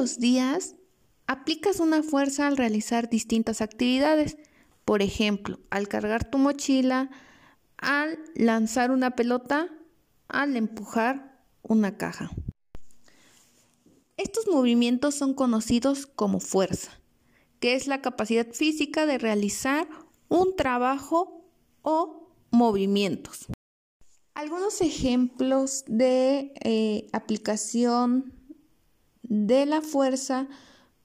los días aplicas una fuerza al realizar distintas actividades. Por ejemplo, al cargar tu mochila, al lanzar una pelota, al empujar una caja. Estos movimientos son conocidos como fuerza, que es la capacidad física de realizar un trabajo o movimientos. Algunos ejemplos de eh, aplicación de la fuerza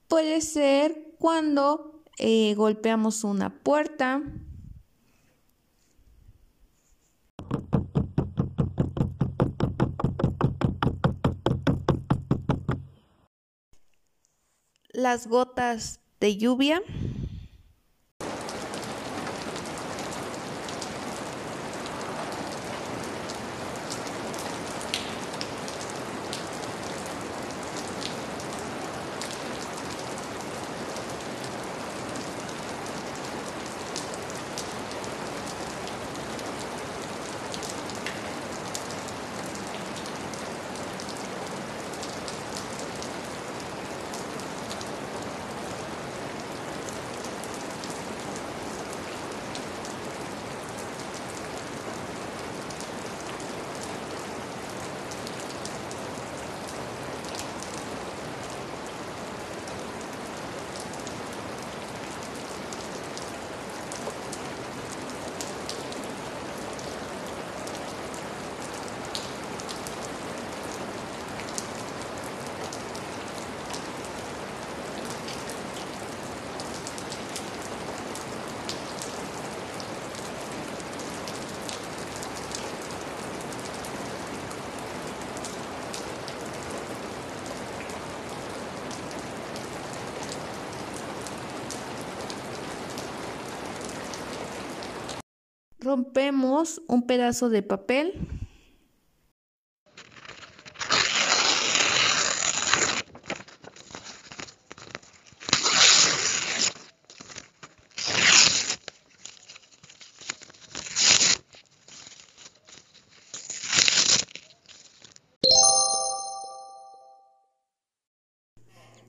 puede ser cuando eh, golpeamos una puerta, las gotas de lluvia. Rompemos un pedazo de papel.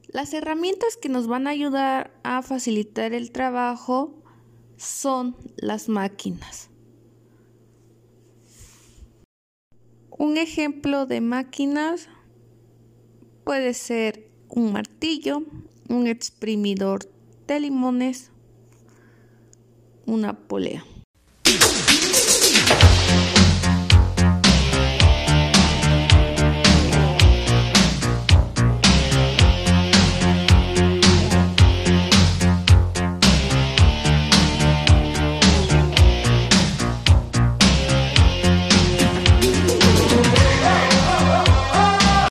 Las herramientas que nos van a ayudar a facilitar el trabajo son las máquinas. Un ejemplo de máquinas puede ser un martillo, un exprimidor de limones, una polea.